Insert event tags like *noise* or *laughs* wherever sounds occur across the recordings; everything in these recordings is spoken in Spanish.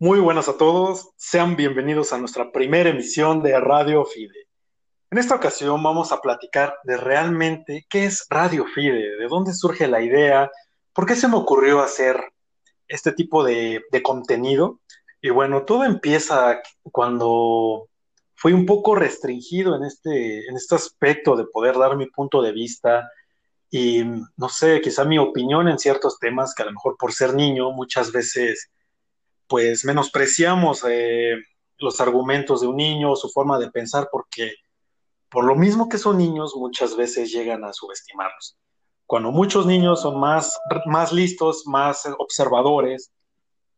Muy buenas a todos, sean bienvenidos a nuestra primera emisión de Radio Fide. En esta ocasión vamos a platicar de realmente qué es Radio Fide, de dónde surge la idea, por qué se me ocurrió hacer este tipo de, contenido. Y bueno, todo empieza cuando fui un poco restringido en este, en este aspecto de poder dar mi punto de vista y, no sé, quizá mi opinión en ciertos temas que a lo mejor por ser niño muchas veces pues menospreciamos eh, los argumentos de un niño, su forma de pensar, porque por lo mismo que son niños, muchas veces llegan a subestimarlos. Cuando muchos niños son más, más listos, más observadores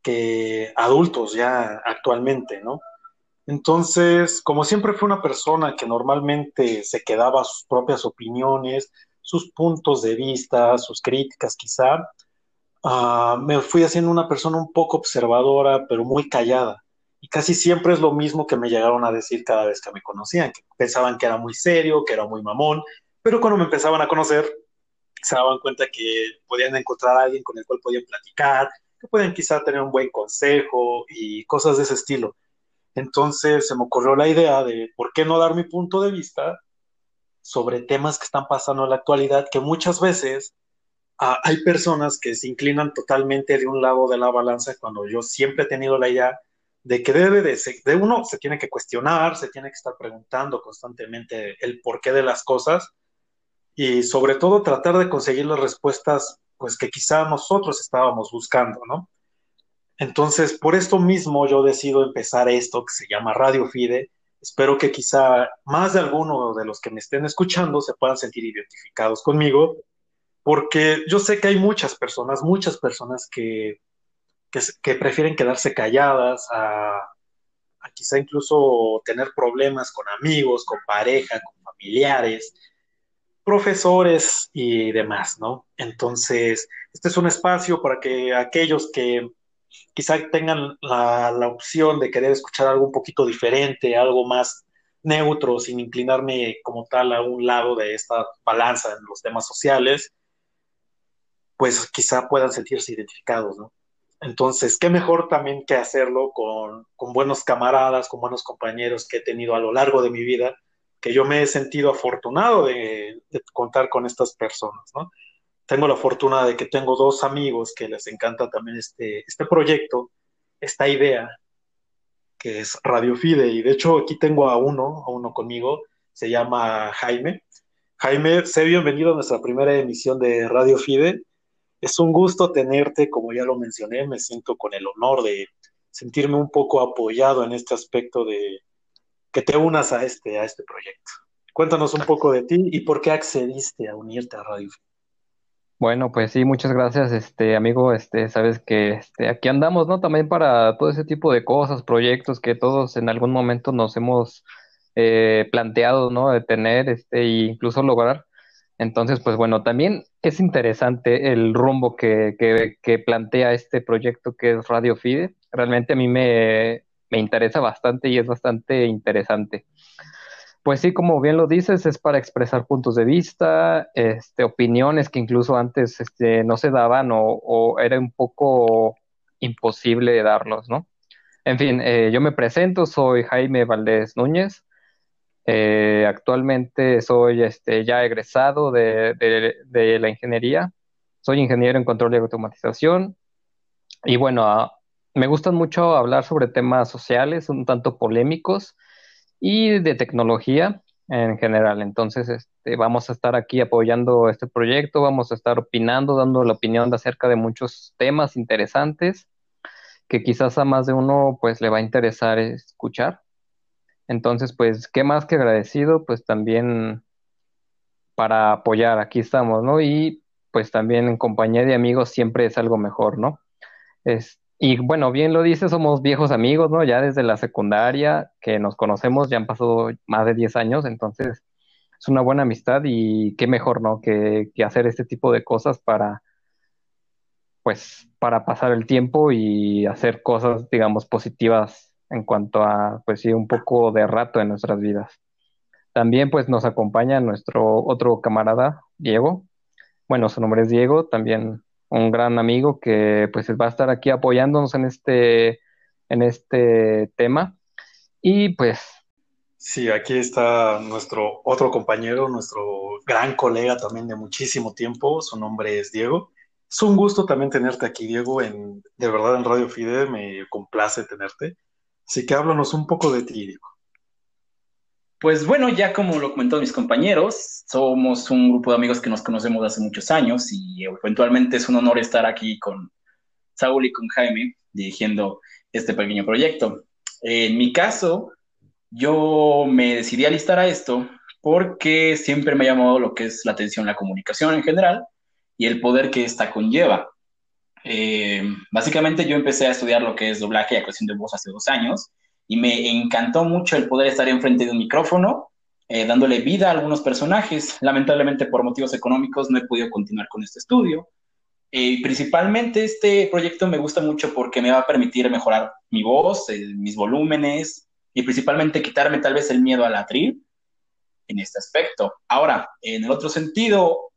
que adultos ya actualmente, ¿no? Entonces, como siempre fue una persona que normalmente se quedaba sus propias opiniones, sus puntos de vista, sus críticas quizá, Ah, me fui haciendo una persona un poco observadora, pero muy callada. Y casi siempre es lo mismo que me llegaron a decir cada vez que me conocían, que pensaban que era muy serio, que era muy mamón, pero cuando me empezaban a conocer, se daban cuenta que podían encontrar a alguien con el cual podían platicar, que pueden quizá tener un buen consejo y cosas de ese estilo. Entonces se me ocurrió la idea de por qué no dar mi punto de vista sobre temas que están pasando en la actualidad, que muchas veces hay personas que se inclinan totalmente de un lado de la balanza cuando yo siempre he tenido la idea de que debe de, de uno se tiene que cuestionar, se tiene que estar preguntando constantemente el porqué de las cosas y sobre todo tratar de conseguir las respuestas pues que quizá nosotros estábamos buscando, ¿no? Entonces, por esto mismo yo decido empezar esto que se llama Radio Fide. Espero que quizá más de alguno de los que me estén escuchando se puedan sentir identificados conmigo porque yo sé que hay muchas personas, muchas personas que, prefieren quedarse calladas, a, quizá incluso tener problemas con amigos, con pareja, con familiares, profesores y demás, ¿no? Entonces, este es un espacio para que aquellos que quizá tengan la opción de querer escuchar algo un poquito diferente, algo más neutro, sin inclinarme como tal a un lado de esta balanza en los temas sociales, pues quizá puedan sentirse identificados, ¿no? Entonces, qué mejor también que hacerlo con, buenos camaradas, con buenos compañeros que he tenido a lo largo de mi vida, que yo me he sentido afortunado de, contar con estas personas, ¿no? Tengo la fortuna de que tengo dos amigos que les encanta también este, este proyecto, esta idea, que es Radio Fide, y de hecho aquí tengo a uno, a uno conmigo, se llama Jaime. Jaime, sé bienvenido a nuestra primera emisión de Radio Fide es un gusto tenerte, como ya lo mencioné, me siento con el honor de sentirme un poco apoyado en este aspecto de que te unas a este, a este proyecto. Cuéntanos un poco de ti y por qué accediste a unirte a Radio bueno, pues sí, muchas gracias, este amigo, este, sabes que este, aquí andamos, ¿no? También para todo ese tipo de cosas, proyectos que todos en algún momento nos hemos eh, planteado, ¿no? De tener, este, e incluso lograr. Entonces, pues bueno, también es interesante el rumbo que, plantea este proyecto que es Radio Fide. Realmente a mí me, interesa bastante y es bastante interesante. Pues sí, como bien lo dices, es para expresar puntos de vista, este, opiniones que incluso antes este, no se daban o, era un poco imposible darlos, ¿no? En fin, eh, yo me presento, soy Jaime Valdés Núñez, eh, actualmente soy este, ya egresado de, la ingeniería. Soy ingeniero en control y automatización. Y bueno, ah, me gustan mucho hablar sobre temas sociales, un tanto polémicos, y de tecnología en general. Entonces, este, vamos a estar aquí apoyando este proyecto, vamos a estar opinando, dando la opinión acerca de muchos temas interesantes que quizás a más de uno pues le va a interesar escuchar. Entonces, pues, qué más que agradecido, pues también para apoyar, aquí estamos, ¿no? Y pues también en compañía de amigos siempre es algo mejor, ¿no? Es, y bueno, bien lo dice, somos viejos amigos, ¿no? Ya desde la secundaria que nos conocemos, ya han pasado más de 10 años, entonces es una buena amistad y qué mejor, ¿no? Que, que hacer este tipo de cosas para, pues, para pasar el tiempo y hacer cosas, digamos, positivas en cuanto a, pues sí, un poco de rato en nuestras vidas. También pues nos acompaña nuestro otro camarada, Diego. Bueno, su nombre es Diego, también un gran amigo que pues va a estar aquí apoyándonos en este, en este tema. Y pues... Sí, aquí está nuestro otro compañero, nuestro gran colega también de muchísimo tiempo, su nombre es Diego. Es un gusto también tenerte aquí, Diego, en, de verdad en Radio Fide, me complace tenerte. Así que háblanos un poco de ti. Pues bueno, ya como lo comentaron mis compañeros, somos un grupo de amigos que nos conocemos hace muchos años y eventualmente es un honor estar aquí con Saúl y con Jaime dirigiendo este pequeño proyecto. En mi caso, yo me decidí alistar a esto porque siempre me ha llamado lo que es la atención, la comunicación en general y el poder que esta conlleva. Eh, básicamente yo empecé a estudiar lo que es doblaje y actuación de voz hace dos años y me encantó mucho el poder estar enfrente de un micrófono, eh, dándole vida a algunos personajes. Lamentablemente por motivos económicos no he podido continuar con este estudio. Eh, principalmente este proyecto me gusta mucho porque me va a permitir mejorar mi voz, eh, mis volúmenes y principalmente quitarme tal vez el miedo al atril en este aspecto. Ahora, en el otro sentido,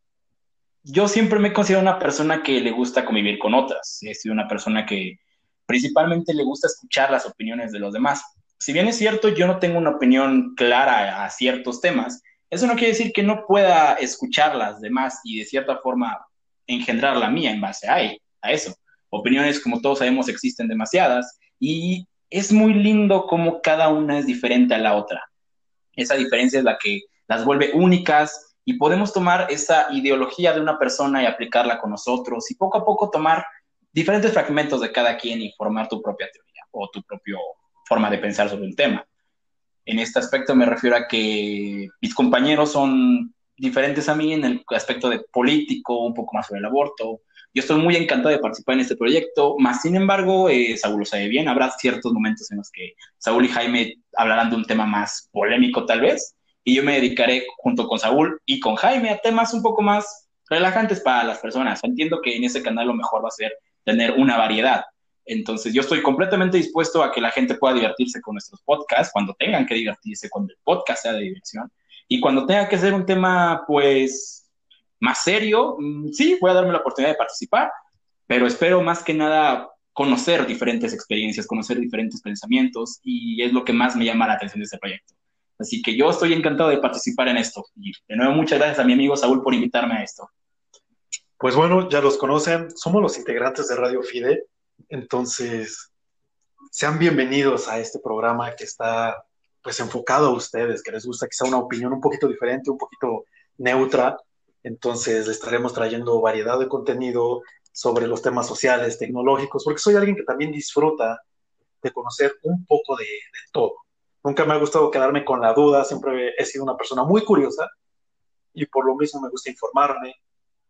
yo siempre me considero una persona que le gusta convivir con otras. He sido una persona que principalmente le gusta escuchar las opiniones de los demás. Si bien es cierto, yo no tengo una opinión clara a ciertos temas, eso no quiere decir que no pueda escuchar las demás y de cierta forma engendrar la mía en base a, a eso. Opiniones, como todos sabemos, existen demasiadas y es muy lindo cómo cada una es diferente a la otra. Esa diferencia es la que las vuelve únicas y podemos tomar esa ideología de una persona y aplicarla con nosotros y poco a poco tomar diferentes fragmentos de cada quien y formar tu propia teoría o tu propia forma de pensar sobre un tema. En este aspecto me refiero a que mis compañeros son diferentes a mí en el aspecto de político, un poco más sobre el aborto. Yo estoy muy encantado de participar en este proyecto, más sin embargo, eh, Saúl lo sabe bien, habrá ciertos momentos en los que Saúl y Jaime hablarán de un tema más polémico tal vez, y yo me dedicaré junto con Saúl y con Jaime a temas un poco más relajantes para las personas. Entiendo que en ese canal lo mejor va a ser tener una variedad. Entonces, yo estoy completamente dispuesto a que la gente pueda divertirse con nuestros podcasts, cuando tengan que divertirse, cuando el podcast sea de diversión. Y cuando tenga que ser un tema, pues, más serio, mm, sí, voy a darme la oportunidad de participar, pero espero más que nada conocer diferentes experiencias, conocer diferentes pensamientos, y es lo que más me llama la atención de este proyecto. Así que yo estoy encantado de participar en esto. Y de nuevo, muchas gracias a mi amigo Saúl por invitarme a esto. Pues bueno, ya los conocen, somos los integrantes de Radio Fide, entonces sean bienvenidos a este programa que está pues enfocado a ustedes, que les gusta quizá una opinión un poquito diferente, un poquito neutra, entonces estaremos trayendo variedad de contenido sobre los temas sociales, tecnológicos, porque soy alguien que también disfruta de conocer un poco de todo. Nunca me ha gustado quedarme con la duda, siempre he sido una persona muy curiosa y por lo mismo me gusta informarme,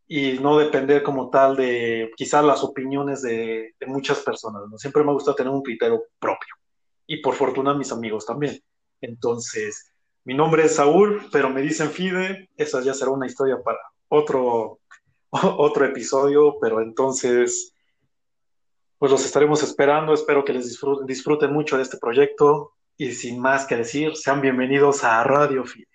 y no depender como tal de quizás las opiniones de, muchas personas. ¿no? Siempre me ha gustado tener un criterio propio y por fortuna mis amigos también. Entonces, mi nombre es Saúl, pero me dicen Fide, esa ya será una historia para otro, *laughs* otro episodio, pero entonces, pues los estaremos esperando, espero que les disfruten, disfruten mucho de este proyecto y sin más que decir, sean bienvenidos a Radio Fide.